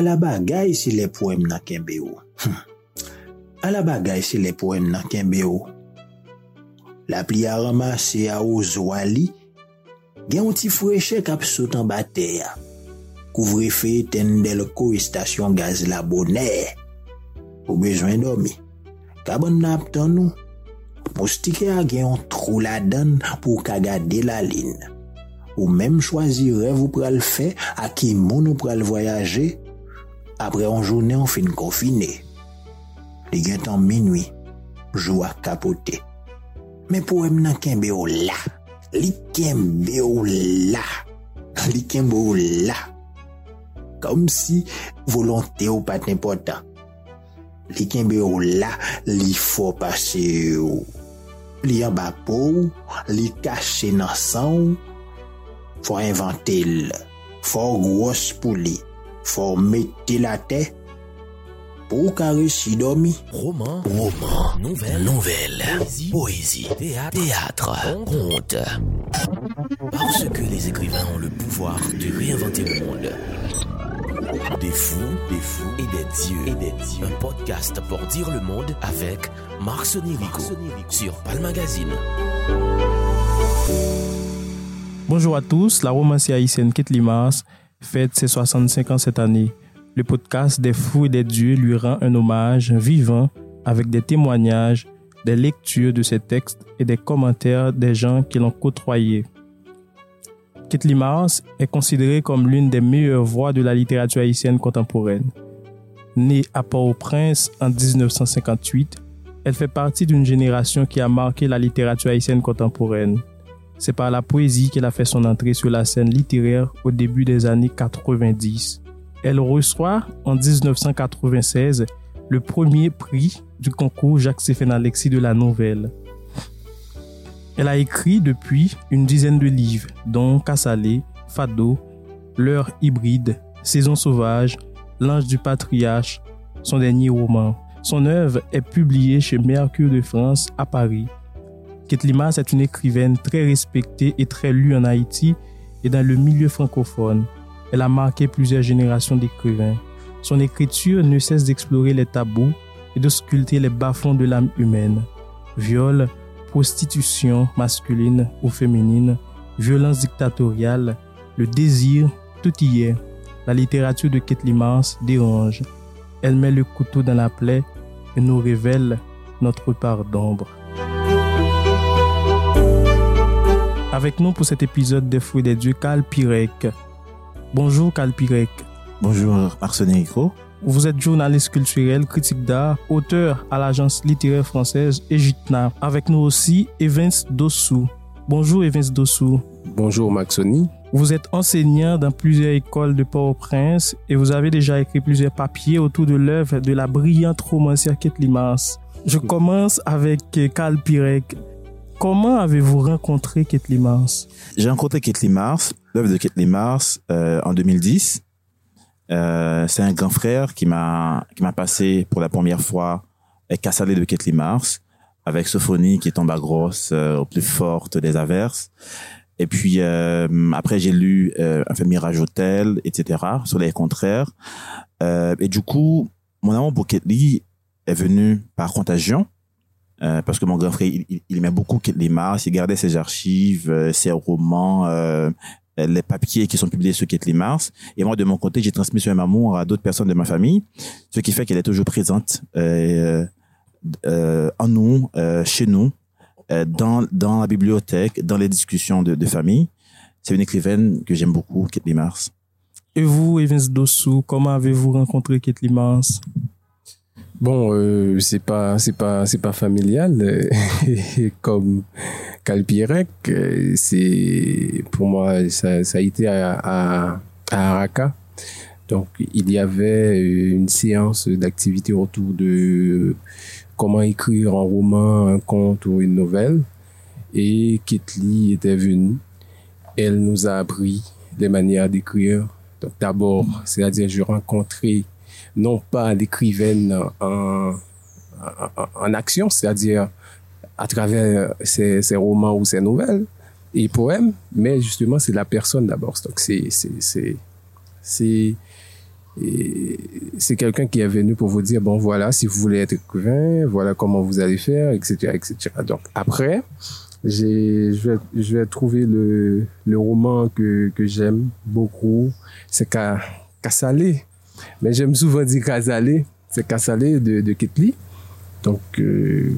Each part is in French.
ala bagay si le poem nan kenbe ou. Hm. Ala bagay si le poem nan kenbe ou. La pli a ramase a ou zwali, gen yon ti freche kap sot an bate ya. Kouvre fe ten del ko estasyon gaz la bonè. Ou bezwen domi. Kabon nap tan nou. Moustike a gen yon trou la dan pou kagade la lin. Ou menm chwazi rev ou pral fe a ki moun ou pral voyaje apre an jounen an fin konfine. Li gen tan minwi, jou a kapote. Men pou em nan kenbe ou la, li kenbe ou la, li kenbe ou la. Kom si volante ou pat n'importan. Li kenbe ou la, li fo pase ou. Li an ba pou, li kache nan san ou. Fwa invante l, fwa gros pou li. Fò mette la te Pou domi Roman, roman, nouvel, nouvel Poésie, théâtre, conte Parce que les écrivains ont le pouvoir de réinventer le monde. Des fous, des fous et des dieux, et des dieux. Un podcast pour dire le monde avec Marc Sonirico sur Pal Magazine. Bonjour à tous, la romancière haïtienne Kate Limas fête ses 65 ans cette année. Le podcast des fous et des dieux lui rend un hommage vivant avec des témoignages, des lectures de ses textes et des commentaires des gens qui l'ont côtoyé. Kit Mars est considérée comme l'une des meilleures voix de la littérature haïtienne contemporaine. Née à Port-au-Prince en 1958, elle fait partie d'une génération qui a marqué la littérature haïtienne contemporaine. C'est par la poésie qu'elle a fait son entrée sur la scène littéraire au début des années 90. Elle reçoit en 1996 le premier prix du concours Jacques-Séphane Alexis de la nouvelle. Elle a écrit depuis une dizaine de livres, dont Cassalé, Fado, L'heure hybride, Saison sauvage, L'ange du patriarche, son dernier roman. Son œuvre est publiée chez Mercure de France à Paris Kate Limas est une écrivaine très respectée et très lue en Haïti et dans le milieu francophone. Elle a marqué plusieurs générations d'écrivains. Son écriture ne cesse d'explorer les tabous et de sculpter les bas-fonds de l'âme humaine. Viol, prostitution masculine ou féminine, violence dictatoriale, le désir, tout y est. La littérature de Kate Limas dérange. Elle met le couteau dans la plaie et nous révèle notre part d'ombre. Avec nous pour cet épisode des Fruits des Dieux, Cal Pirek. Bonjour Cal Pirek. Bonjour Arsène Vous êtes journaliste culturel, critique d'art, auteur à l'agence littéraire française Egitna. Avec nous aussi Evans Dossou. Bonjour Evans Dossou. Bonjour Maxoni. Vous êtes enseignant dans plusieurs écoles de Port-au-Prince et vous avez déjà écrit plusieurs papiers autour de l'œuvre de la brillante romancière Kate Limas. Je commence avec Cal Pirek. Comment avez-vous rencontré Ketli Mars? J'ai rencontré Ketli Mars, l'œuvre de Ketli Mars, euh, en 2010. Euh, c'est un grand frère qui m'a qui m'a passé pour la première fois Cassalé de Ketli Mars avec Sophonie qui en bas grosse euh, au plus forte des averses. Et puis après j'ai lu Un fait Mirage Hôtel, etc. sur les contraires. et du coup mon amour pour Ketli est venu par contagion. Euh, parce que mon grand frère, il, il aimait beaucoup les Mars, il gardait ses archives, euh, ses romans, euh, les papiers qui sont publiés sur Kathleen Mars. Et moi, de mon côté, j'ai transmis ce même amour à d'autres personnes de ma famille, ce qui fait qu'elle est toujours présente euh, en nous, chez nous, dans, dans la bibliothèque, dans les discussions de, de famille. C'est une écrivaine que j'aime beaucoup, Kathleen Mars. Et vous, Evans Dossou, comment avez-vous rencontré Kathleen Mars? Bon, euh, c'est pas c'est pas c'est pas familial comme Calpirec. C'est pour moi ça, ça a été à, à, à Araka. Donc il y avait une séance d'activité autour de comment écrire un roman, un conte ou une nouvelle. Et Kitli était venue. Elle nous a appris les manières d'écrire. Donc d'abord, c'est-à-dire je rencontrais non pas l'écrivaine en, en, action, c'est-à-dire à travers ses, ses, romans ou ses nouvelles et poèmes, mais justement, c'est la personne d'abord. Donc, c'est, quelqu'un qui est venu pour vous dire, bon voilà, si vous voulez être écrivain, voilà comment vous allez faire, etc. etc. Donc après, je, vais, je vais trouver le, le roman que, que j'aime beaucoup, c'est Kassalé. Mais j'aime souvent dire Kassalé, c'est Kassalé de, de Ketli. Donc, euh,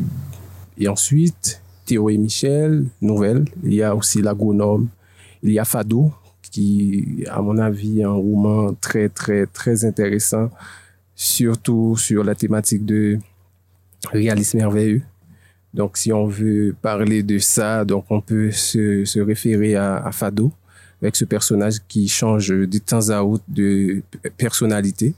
et ensuite, Théo et Michel, nouvelle. Il y a aussi L'Agronome. Il y a Fado, qui, à mon avis, est un roman très, très, très intéressant, surtout sur la thématique de réalisme merveilleux. Donc, si on veut parler de ça, donc on peut se, se référer à, Fado, avec ce personnage qui change de temps à autre de personnalité.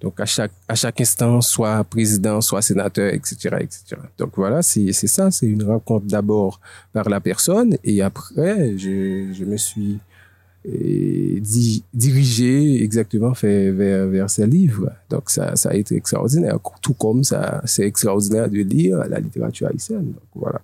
Donc, à chaque, à chaque instant, soit président, soit sénateur, etc., etc. Donc, voilà, c'est ça. C'est une rencontre d'abord par la personne et après, je, je me suis dirigé exactement fait vers, vers ces livres. Donc ça, ça a été extraordinaire, tout comme ça, c'est extraordinaire de lire la littérature haïtienne. Donc voilà.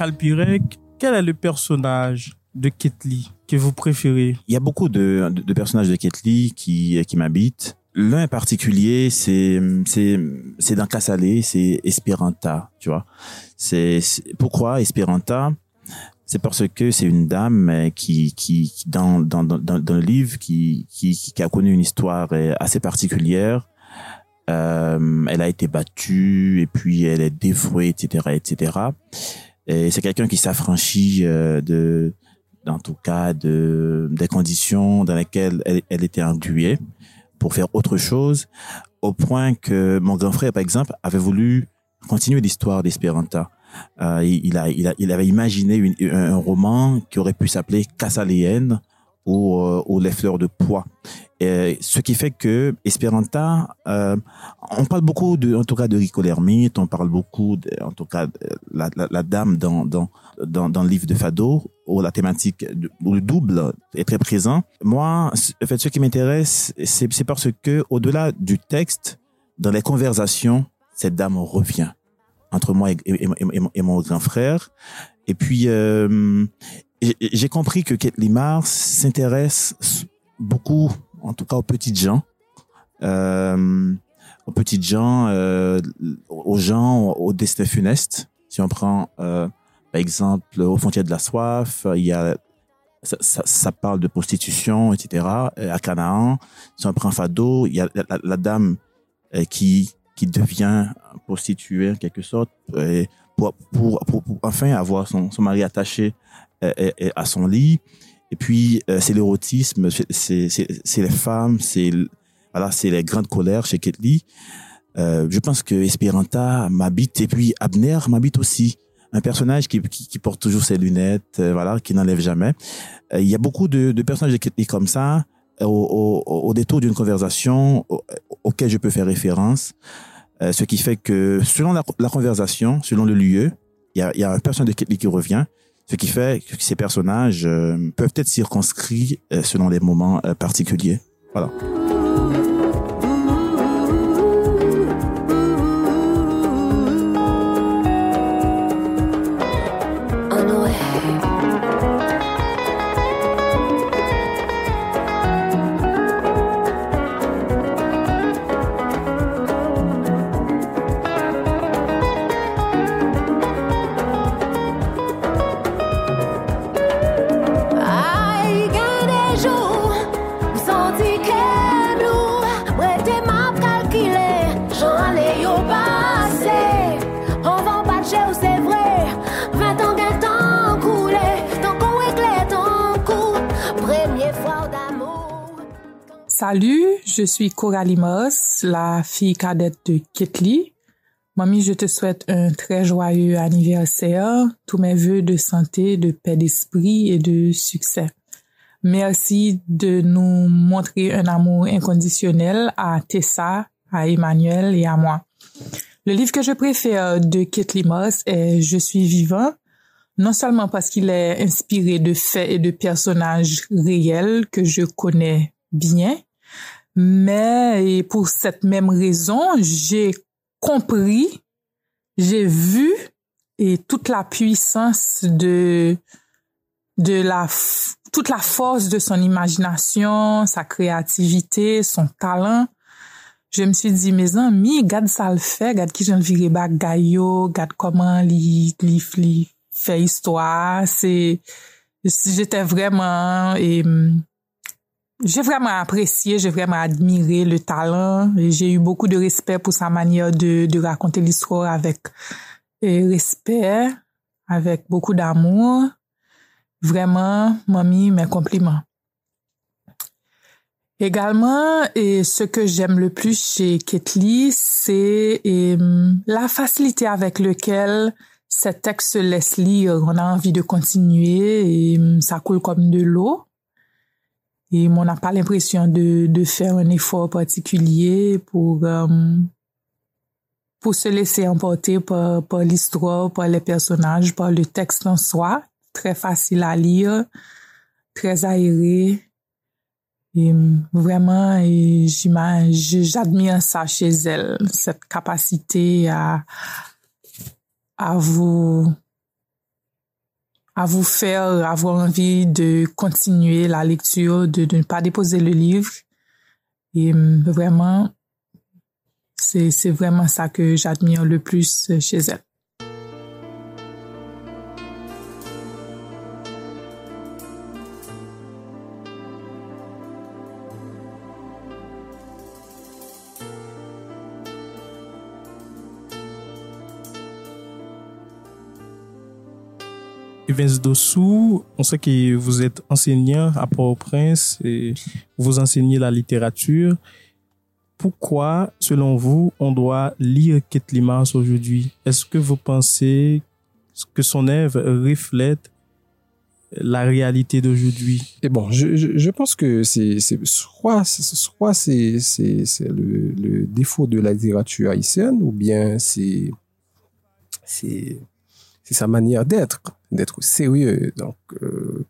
Calpirec, quel est le personnage de Ketli que vous préférez? Il y a beaucoup de, personnages de Ketli qui, qui m'habitent. L'un en particulier, c'est c'est c'est dans Cassalé, c'est Esperanta, tu vois. C'est pourquoi Esperanta C'est parce que c'est une dame qui qui dans dans dans, le livre qui, qui qui a connu une histoire assez particulière. Euh, elle a été battue et puis elle est dévouée, etc., etc. Et c'est quelqu'un qui s'affranchit euh, de en tout cas de des conditions dans lesquelles elle, elle était engluée pour faire autre chose, au point que mon grand frère, par exemple, avait voulu continuer l'histoire d'Espéranta. Euh, il, a, il, a, il avait imaginé une, un, roman qui aurait pu s'appeler Cassaléenne ou, euh, Les fleurs de pois. Ce qui fait que Esperanta, euh, on parle beaucoup de, en tout cas de Rico Lermite, on parle beaucoup, de, en tout cas, la, la, la dame dans, dans, dans, dans, le livre de Fado, où la thématique, où le double est très présent. Moi, en fait, ce qui m'intéresse, c'est parce que, au-delà du texte, dans les conversations, cette dame revient entre moi et, et mon grand frère. Et puis, euh, j'ai compris que Kate s'intéresse beaucoup en tout cas aux petites gens, euh, aux petites gens, euh, aux gens au destin funeste. Si on prend euh, par exemple aux frontières de la soif, il y a ça, ça, ça, parle de prostitution, etc. À Canaan, si on prend Fado, il y a la, la, dame qui qui devient prostituée en quelque sorte pour, pour, pour, pour enfin avoir son, son mari attaché à son lit. Et puis, euh, c'est l'érotisme, c'est les femmes, c'est voilà, c'est les grandes colères chez Ketli. Euh, je pense que Esperanta m'habite et puis Abner m'habite aussi. Un personnage qui, qui, qui, porte toujours ses lunettes, euh, voilà, qui n'enlève jamais. Euh, il y a beaucoup de, de personnages de Ketli comme ça, au, au, au détour d'une conversation auquel je peux faire référence. ce qui fait que selon la, la, conversation, selon le lieu, il y a, y a un personnage de Ketli qui revient. Ce qui fait que ces personnages euh, peuvent être circonscrits euh, selon les moments euh, particuliers. Voilà. Salut, je suis Coralie Moss, la fille cadette de Ketli. Mamie, je te souhaite un très joyeux anniversaire, tous mes voeux de santé, de paix d'esprit et de succès. Merci de nous montrer un amour inconditionnel à Tessa, à Emmanuel et à moi. Le livre que je préfère de Ketli Moss est Je suis vivant, non seulement parce qu'il est inspiré de faits et de personnages réels que je connais bien, Mais et pour cette même raison, j'ai compris, j'ai vu et toute la puissance de de la toute la force de son imagination, sa créativité, son talent. Je me suis dit, mes amis, gade ça le fait, gade qui j'en viré bak gayo, gade comment li, li, li fait histoire. C'est, j'étais vraiment, et, j'ai vraiment apprécié, j'ai vraiment admiré le talent j'ai eu beaucoup de respect pour sa manière de, de raconter l'histoire avec respect, avec beaucoup d'amour. Vraiment, mamie, mes compliments. Également, et ce que j'aime le plus chez Ketli, c'est la facilité avec laquelle ces textes se laissent lire. On a envie de continuer et ça coule comme de l'eau. Et on n'a pas l'impression de, de faire un effort particulier pour, euh, pour se laisser emporter par, par l'histoire, par les personnages, par le texte en soi très facile à lire, très aéré. Et vraiment, et j'admire ça chez elle, cette capacité à, à vous, à vous faire avoir envie de continuer la lecture, de, de ne pas déposer le livre. Et vraiment, c'est vraiment ça que j'admire le plus chez elle. Evans Dossou, on sait que vous êtes enseignant à Port-au-Prince et vous enseignez la littérature. Pourquoi, selon vous, on doit lire Kate Limas aujourd'hui? Est-ce que vous pensez que son œuvre reflète la réalité d'aujourd'hui? Et bon, je, je, pense que c'est soit, soit c'est le, le défaut de la littérature haïtienne ou bien c'est c'est sa manière d'être, d'être sérieux. Donc, euh,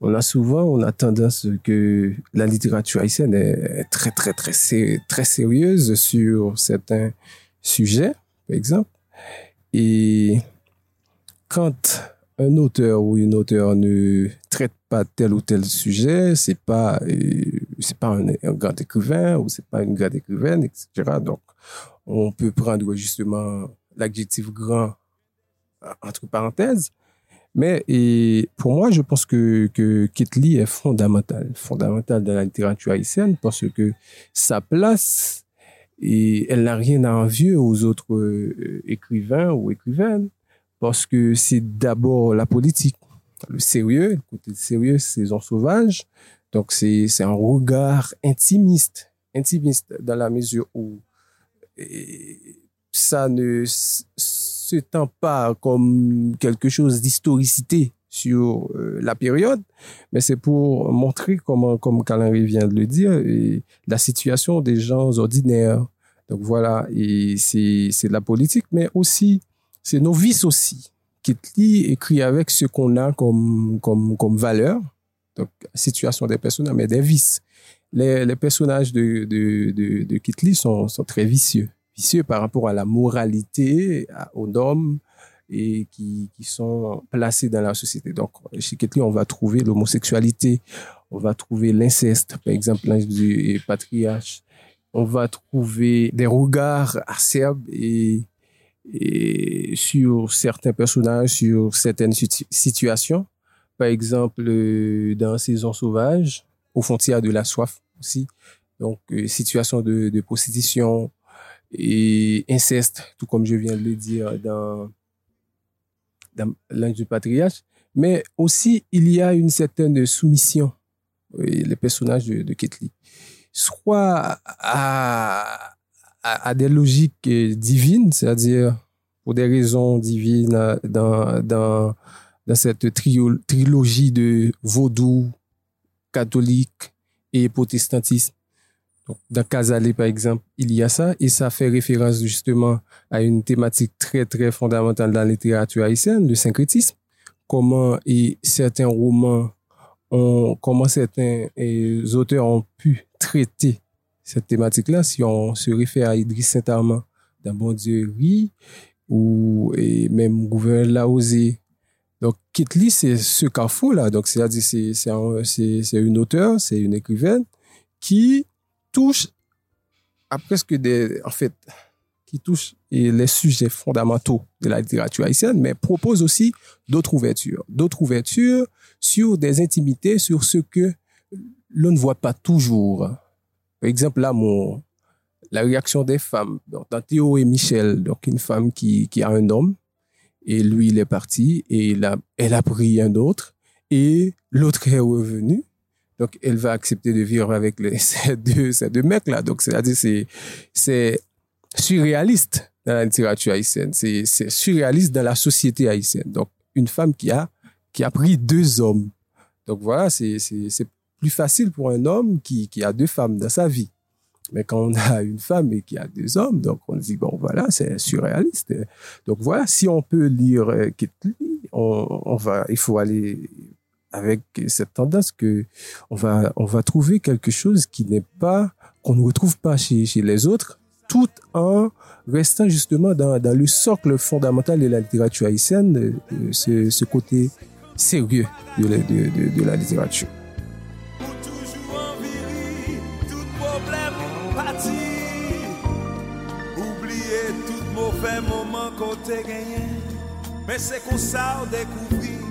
on a souvent, on a tendance que la littérature haïtienne est très, très, très, très sérieuse sur certains sujets, par exemple. Et quand un auteur ou une auteure ne traite pas tel ou tel sujet, c'est pas, euh, c'est pas un, grand écrivain ou c'est pas une grande écrivaine, etc. Donc, on peut prendre justement l'adjectif grand entre parenthèses. Mais et pour moi, je pense que, que Kit Lee est fondamental, fondamental dans la littérature haïtienne parce que sa place, et elle n'a rien à envier aux autres euh, écrivains ou écrivaines parce que c'est d'abord la politique, le sérieux, le côté sérieux, saison sauvage. Donc c'est un regard intimiste, intimiste dans la mesure où ça ne s'étend pas comme quelque chose d'historicité sur euh, la période, mais c'est pour montrer comment, comme Calenry vient de le dire, la situation des gens ordinaires. Donc voilà, et c'est de la politique, mais aussi, c'est nos vices aussi. Kitli écrit avec ce qu'on a comme, comme, comme valeur, donc situation des personnages, mais des vices. Les, les personnages de, de, de, de Kitli sont, sont très vicieux par rapport à la moralité, aux normes et qui, qui sont placés dans la société. Donc, chez Ketli, on va trouver l'homosexualité, on va trouver l'inceste, par exemple, l'ange du patriarche. On va trouver des regards acerbes et, et sur certains personnages, sur certaines situations. Par exemple, dans Saison sauvage, aux frontières de la soif aussi. Donc, euh, situation de, de prostitution, et inceste, tout comme je viens de le dire dans, dans l'ange du patriarche. Mais aussi, il y a une certaine soumission, les personnages de, de Ketli, soit à, à, des logiques divines, c'est-à-dire pour des raisons divines dans, dans, dans cette trilogie de vaudou, catholique et protestantisme donc, dans Casale, par exemple, il y a ça, et ça fait référence justement à une thématique très, très fondamentale dans la littérature haïtienne, le syncrétisme. Comment et certains romans ont, comment certains auteurs ont pu traiter cette thématique-là, si on se réfère à Idriss Saint-Armand, d'un bon ou même gouverneur Laosé. Donc, Kitli, c'est ce carrefour-là. Donc, c'est-à-dire, c'est, c'est, un- c'est, c'est une auteure, c'est une écrivaine qui touche à presque des, en fait, qui touche les sujets fondamentaux de la littérature haïtienne, mais propose aussi d'autres ouvertures. D'autres ouvertures sur des intimités, sur ce que l'on ne voit pas toujours. Par exemple, l'amour, la réaction des femmes. Dans Théo et Michel, donc une femme qui, qui a un homme, et lui, il est parti, et il elle a pris un autre, et l'autre est revenu. Donc, elle va accepter de vivre avec les, ces deux, ces deux mecs-là. Donc, c'est-à-dire, c'est, c'est surréaliste dans la littérature haïtienne. C'est, surréaliste dans la société haïtienne. Donc, une femme qui a, qui a pris deux hommes. Donc, voilà, c'est, plus facile pour un homme qui, qui a deux femmes dans sa vie. Mais quand on a une femme et qui a deux hommes, donc on dit, bon, voilà, c'est surréaliste. Donc voilà, si on peut lire euh, Kitli, on, on va, il faut aller avec cette tendance que on va, on va trouver quelque chose qui n'est pas, qu'on ne retrouve pas chez, chez les autres, tout en restant justement dans, dans le socle fondamental de la littérature haïtienne, euh, ce, côté sérieux de la, littérature. Tout mauvais moment kote genyen Men se kon sa ou dekouvri Tout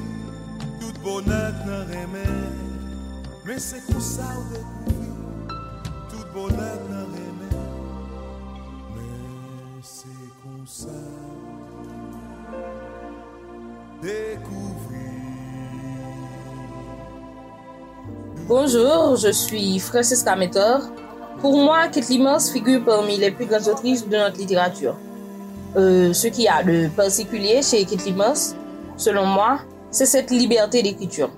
Bonjour, je suis Francisca Métor. Pour moi, Kate Limans figure parmi les plus grandes autrices de notre littérature. Euh, ce qu'il y a de particulier chez Kate Limans, selon moi, c'est cette liberté d'écriture.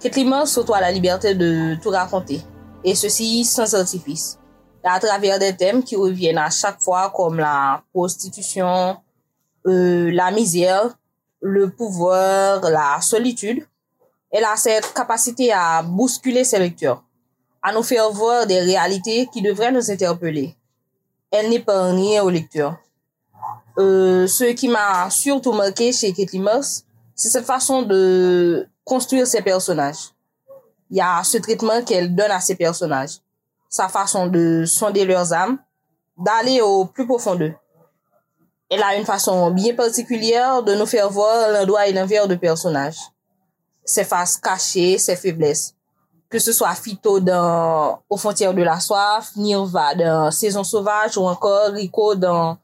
Kate Limans s'autoie la liberté de tout raconter, et ceci sans artifice, à travers des thèmes qui reviennent à chaque fois comme la prostitution, euh, la misère, le pouvoir, la solitude. Elle a cette capacité à bousculer ses lecteurs, à nous faire voir des réalités qui devraient nous interpeller. Elle n'épargne rien aux lecteurs. Euh, ce qui m'a surtout marqué chez Kate Limers, c'est cette façon de construire ses personnages. Il y a ce traitement qu'elle donne à ses personnages, sa façon de sonder leurs âmes, d'aller au plus profond d'eux. Elle a une façon bien particulière de nous faire voir l'endroit et l'envers de personnages ses faces cachées, ses faiblesses. Que ce soit Fito dans Aux frontières de la soif, Nirva dans Saison sauvage ou encore Rico dans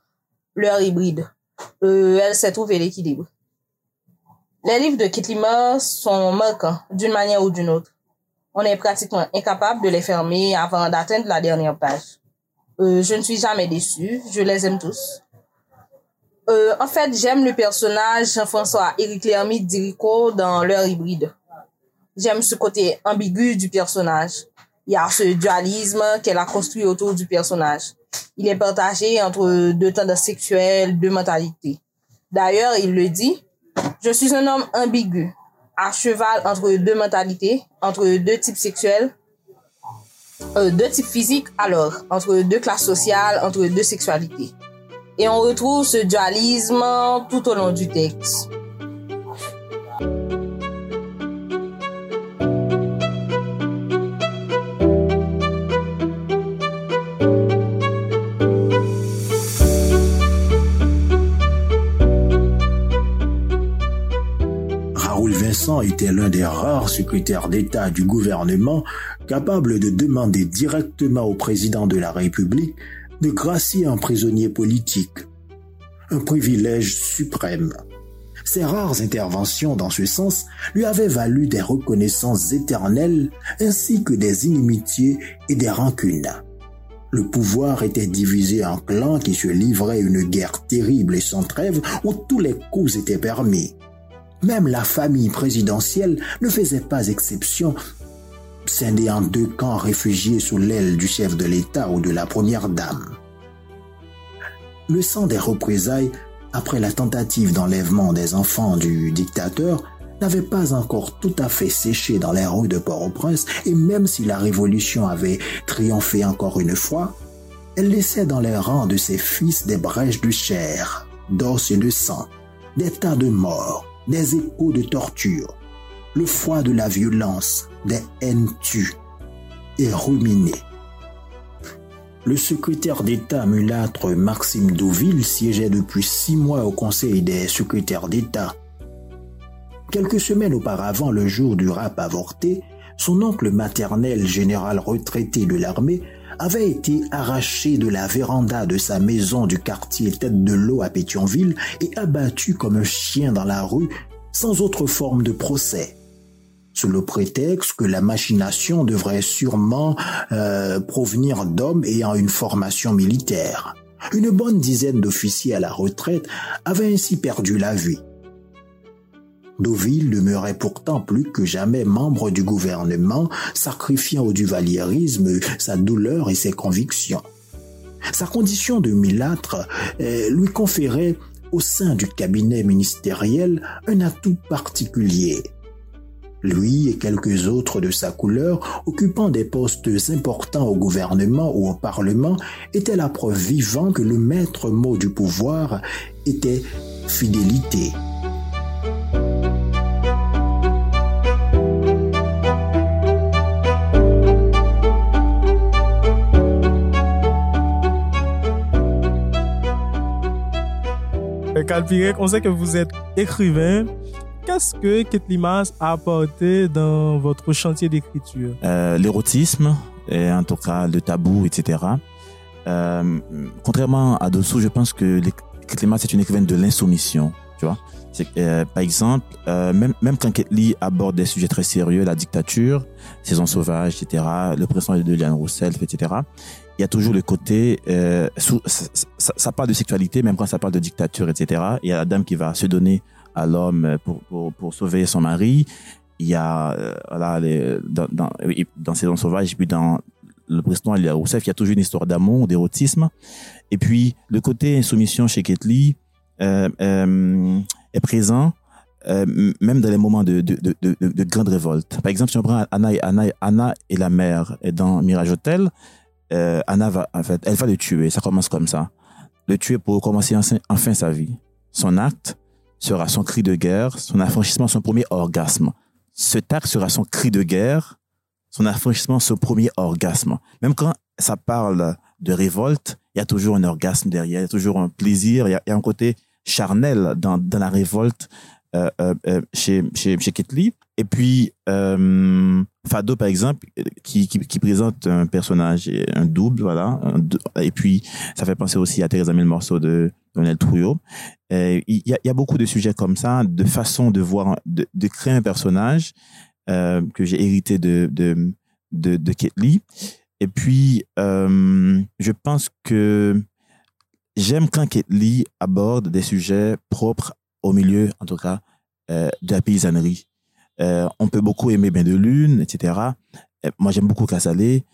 L'heure hybride. Euh, elle sait trouver l'équilibre. Les livres de Kit Limmer sont marquants d'une manière ou d'une autre. On est pratiquement incapable de les fermer avant d'atteindre la dernière page. Euh, je ne suis jamais déçu, je les aime tous. Euh, en fait, j'aime le personnage Jean-François Éric Lhermitte d'Irico dans L'heure hybride. J'aime ce côté ambigu du personnage. Il y a ce dualisme qu'elle a construit autour du personnage. Il est partagé entre deux tendances sexuelles, deux mentalités. D'ailleurs, il le dit, je suis un homme ambigu, à cheval entre deux mentalités, entre deux types sexuels, euh, deux types physiques alors, entre deux classes sociales, entre deux sexualités. Et on retrouve ce dualisme tout au long du texte. Était l'un des rares secrétaires d'État du gouvernement capable de demander directement au président de la République de gracier un prisonnier politique. Un privilège suprême. Ses rares interventions dans ce sens lui avaient valu des reconnaissances éternelles ainsi que des inimitiés et des rancunes. Le pouvoir était divisé en clans qui se livraient une guerre terrible et sans trêve où tous les coups étaient permis. Même la famille présidentielle ne faisait pas exception, scindée en deux camps réfugiés sous l'aile du chef de l'État ou de la première dame. Le sang des représailles après la tentative d'enlèvement des enfants du dictateur n'avait pas encore tout à fait séché dans les rues de Port-au-Prince et même si la révolution avait triomphé encore une fois, elle laissait dans les rangs de ses fils des brèches de chair, d'os et de sang, des tas de morts, des échos de torture, le froid de la violence, des haines tues et ruminées. Le secrétaire d'État mulâtre Maxime Deauville siégeait depuis six mois au Conseil des secrétaires d'État. Quelques semaines auparavant, le jour du rap avorté, son oncle maternel, général retraité de l'armée, avait été arraché de la véranda de sa maison du quartier Tête de l'eau à Pétionville et abattu comme un chien dans la rue sans autre forme de procès sous le prétexte que la machination devrait sûrement euh, provenir d'hommes ayant une formation militaire. Une bonne dizaine d'officiers à la retraite avaient ainsi perdu la vie. Deauville demeurait pourtant plus que jamais membre du gouvernement, sacrifiant au duvalierisme sa douleur et ses convictions. Sa condition de milâtre euh, lui conférait au sein du cabinet ministériel un atout particulier. Lui et quelques autres de sa couleur, occupant des postes importants au gouvernement ou au Parlement, étaient la preuve vivante que le maître mot du pouvoir était fidélité. Calpirec, on sait que vous êtes écrivain. Qu'est-ce que Ketlimas a apporté dans votre chantier d'écriture? Euh, L'érotisme, en tout cas le tabou, etc. Euh, contrairement à Dossou, je pense que Ketlimas est une écrivaine de l'insoumission, tu vois. Euh, par exemple, même, même quand Ketli aborde des sujets très sérieux, la dictature, saison sauvage, etc., le président de Liane Roussel, etc., il y a toujours le côté, euh, sous, ça, ça, parle de sexualité, même quand ça parle de dictature, etc. Il y a la dame qui va se donner à l'homme pour, pour, pour sauver son mari. Il y a, euh, voilà, les, dans, dans, dans Saison Sauvage, puis dans le président Elia Rousseff, il y a toujours une histoire d'amour, d'érotisme. Et puis, le côté insoumission chez Ketli euh, euh, est présent euh, même dans les moments de, de, de, de, de grande révolte. Par exemple, si on prend Anna et, Anna, Anna et la mère dans Mirage Hotel, euh, Anna va, en fait, elle va le tuer. Ça commence comme ça. Le tuer pour commencer enfin, sa vie. Son acte, sera son cri de guerre, son affranchissement, son premier orgasme. Ce acte sera son cri de guerre, son affranchissement, son premier orgasme. Même quand ça parle de révolte, il y a toujours un orgasme derrière, il y a toujours un plaisir, il y a, un côté charnel dans, la révolte chez, chez, chez Ketli. Et puis, euh, Fado, par exemple, qui, qui, présente un personnage, un double, voilà. Et puis, ça fait penser aussi à Thérèse le morceau de Lionel Trouillot. il, y a, y a beaucoup de sujets comme ça, de façon de voir, de, de créer un personnage euh, que j'ai hérité de, de, de. Et puis, euh, je pense que j'aime quand Ketli aborde des sujets propres au milieu, en tout cas, euh, de la paysannerie. Euh, on peut beaucoup aimer Bain de Lune, etc. Euh, moi, j'aime beaucoup Cassalé.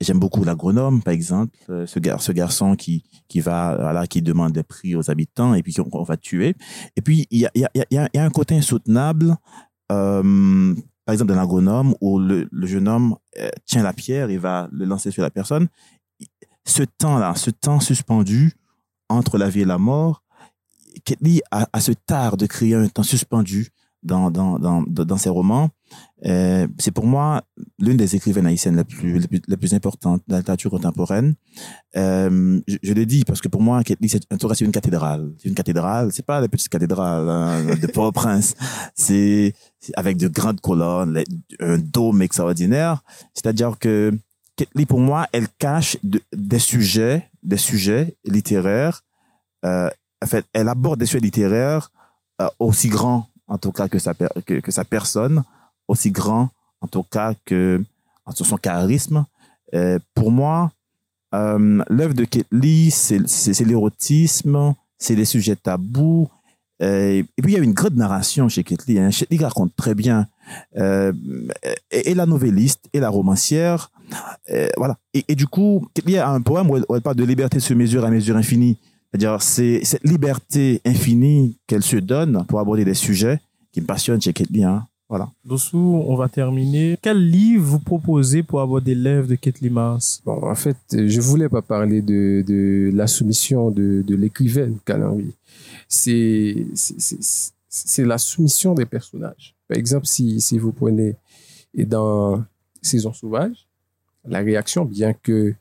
J'aime beaucoup l'agronome, par exemple, ce, gar ce garçon qui, qui va, voilà, qui demande des prix aux habitants et puis qu'on on va tuer. Et puis, il y a, y, a, y, a, un côté insoutenable, par exemple, dans l'agronome, où le, jeune homme tient la pierre et va le lancer sur la personne. Ce temps-là, ce temps suspendu entre la vie et la mort, Ketli a, a ce tard de créer un temps suspendu dans, dans, dans, dans ses romans. Euh, c'est pour moi l'une des écrivaines haïtiennes les plus, les plus, importantes de la littérature contemporaine. Euh, je, je, le dis parce que pour moi, Ketli, c'est c'est une cathédrale. C'est une cathédrale. C'est pas la petite cathédrale hein, de Port-au-Prince. C'est avec de grandes colonnes, un dôme extraordinaire. C'est-à-dire que Ketli, pour moi, elle cache de, des sujets, des sujets littéraires. Euh, elle aborde des sujets littéraires euh, aussi grands en tout cas que sa, que, sa personne, aussi grand en tout cas que son charisme. Euh, pour moi, euh, l'œuvre de Ketli, c'est l'érotisme, c'est les sujets tabous. Et puis il y a une grande narration chez Ketli. Hein. Ketli raconte très bien. Et, et, la novelliste et la romancière. Euh, voilà. Et, et, du coup, Ketli a un poème où elle, où elle parle de liberté se mesure à mesure infinie. C'est-à-dire, c'est cette liberté infinie qu'elle se donne pour aborder des sujets qui me passionne chez Ketli. Hein. Voilà. Dessous, on va terminer. Quel livre vous proposez pour avoir des lèvres de Ketli Mars Bon, en fait, je voulais pas parler de, de la soumission de, de l'écrivaine c'est- c'est c'est la soumission des personnages. Par exemple, si, si vous prenez et dans Saison sauvage, la réaction, bien que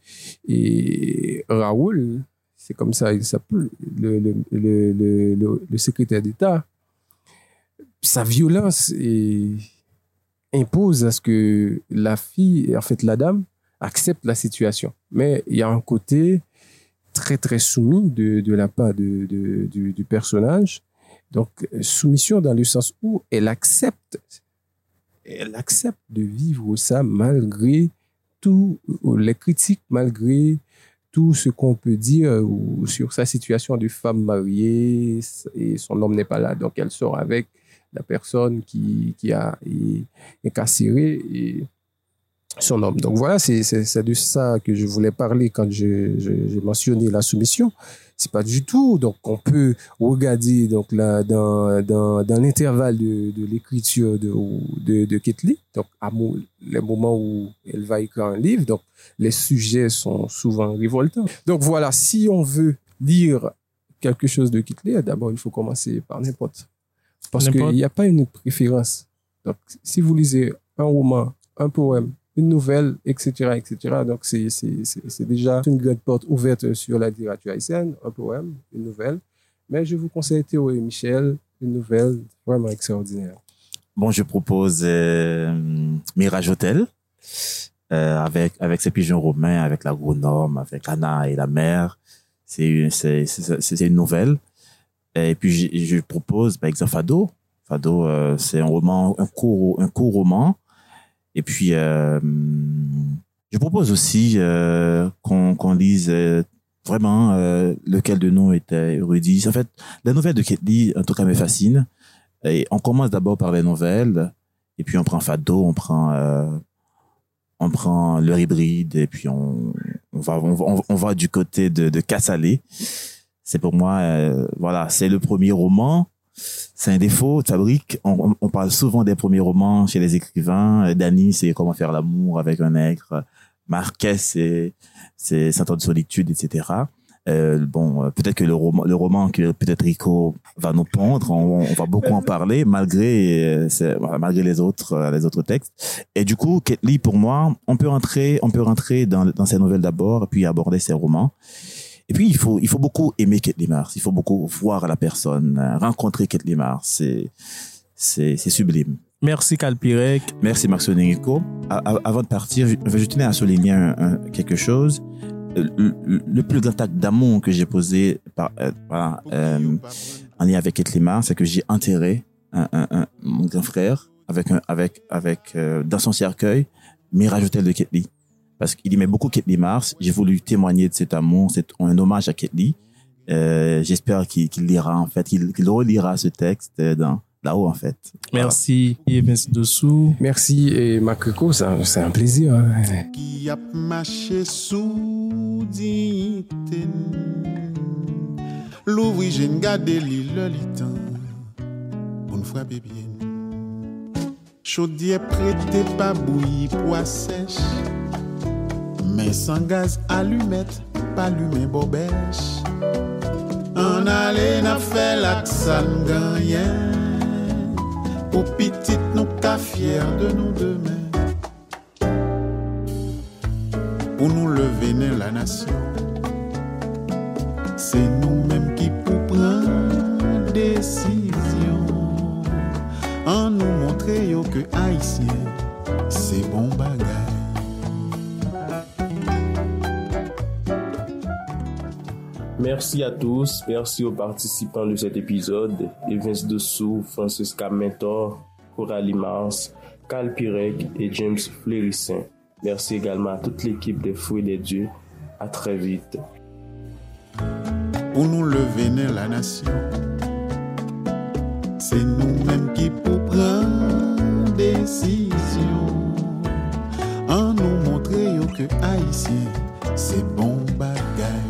et Raoul, c'est comme ça le, secrétaire d'État, sa violence impose à ce que la fille, en fait la dame, accepte la situation. Mais il y a un côté très très soumis de, de la part du, du personnage. Donc soumission dans le sens où elle accepte, elle accepte de vivre ça malgré tout les critiques, malgré tout ce qu'on peut dire euh, ou sur sa situation de femme mariée et son homme n'est pas là, donc elle sort avec la personne qui, qui a est, incarcéré et son homme. Donc voilà, c'est de ça que je voulais parler quand j'ai mentionné la soumission. C'est pas du tout. Donc on peut regarder donc là dans, dans, dans l'intervalle de, de l'écriture de, de, de donc à les moments où elle va écrire un livre, donc les sujets sont souvent révoltants. Donc voilà, si on veut lire quelque chose de Ketli, d'abord il faut commencer par n'importe. Parce qu'il n'y a pas une préférence. Donc si vous lisez un roman, un poème, une nouvelle, etc., etc. Donc, c'est, déjà une grande porte ouverte sur la littérature haïtienne, un poème, une nouvelle. Mais je vous conseille Théo et Michel, une nouvelle vraiment extraordinaire. Bon, je propose euh, Mirage Hotel euh, avec avec ses pigeons romains, avec l'agronome, avec Anna et la mère. C'est une nouvelle. Et puis je, je propose par exemple Fado. Fado, euh, c'est un roman, un court un court roman. Et puis euh, je propose aussi euh, qu'on qu'on lise euh, vraiment lequel de nous était érudit. En fait, la nouvelle de Ketli, en tout cas, me fascine. Et on commence d'abord par les nouvelles, et puis on prend Fado, on prend, on prend leur hybride, et puis on, on va, on, va- on va du côté de, de Cassalé. C'est pour moi, euh, voilà, c'est le premier roman. C'est un défaut fabrique. On, on- parle souvent des premiers romans chez les écrivains. Euh, Dany, c'est Comment faire l'amour avec un nègre. Marquez, c'est c'est Cent ans de solitude, etc. Euh, bon, euh, peut-être que le roman, le roman que peut-être Rico va nous pondre, on, on va beaucoup en parler malgré euh, malgré les autres les autres textes. Et du coup, Ketli pour moi, on peut rentrer on peut rentrer dans dans ses nouvelles d'abord, puis aborder ses romans. Et puis il faut il faut beaucoup aimer Ketli Mars, il faut beaucoup voir la personne, euh, rencontrer Ketli Mars, c'est c'est c'est sublime. Merci Calpirec. Merci. A- a- Avant de partir, je, je tenais à souligner un- un- quelque chose. Le, le- le plus grand acte d'amour que j'ai posé par, euh, euh, en lien avec Etlima, c'est que j'ai enterré un, un- mon grand frère avec un, avec, avec, euh, dans son cercueil, Mirage Hotel de Ketli. Parce qu'il aimait beaucoup Ketli Mars. J'ai voulu témoigner de cet amour, c'est un hommage à Ketli. Euh, J'espère qu'il qu'il lira, en fait, qu'il qu'il relira ce texte euh, dans, là-haut, en fait. Voilà. Merci Evans Dessous. Merci et c'est un, c'est un plaisir. hein. qui a marché sous dignité. L'ouvri, j'ai gardé l'île le litan pour nous frapper bien. Chaudier prêté pas bouilli pois sèche. Mais sans gaz allumette, pas allumé bobèche. En allé n'a fait la salle gagnant. Pour petite nous qu'à fier de nous demain. Pour nous lever la nation. C'est nous-mêmes qui pour prendre décision. En nous montrer yo que haïtien, c'est bon bagay. Merci à tous, merci aux participants de cet épisode, Evans Dessous, Francisca Mentor, Coralie Mars, Cal Pirec et James Flérissin. Merci également à toute l'équipe des Fruits des Dieux. À très vite. Pour nous lever la nation, c'est nous-mêmes qui pour prendre décision. En nous montrer que Haïtien, c'est bon bagage.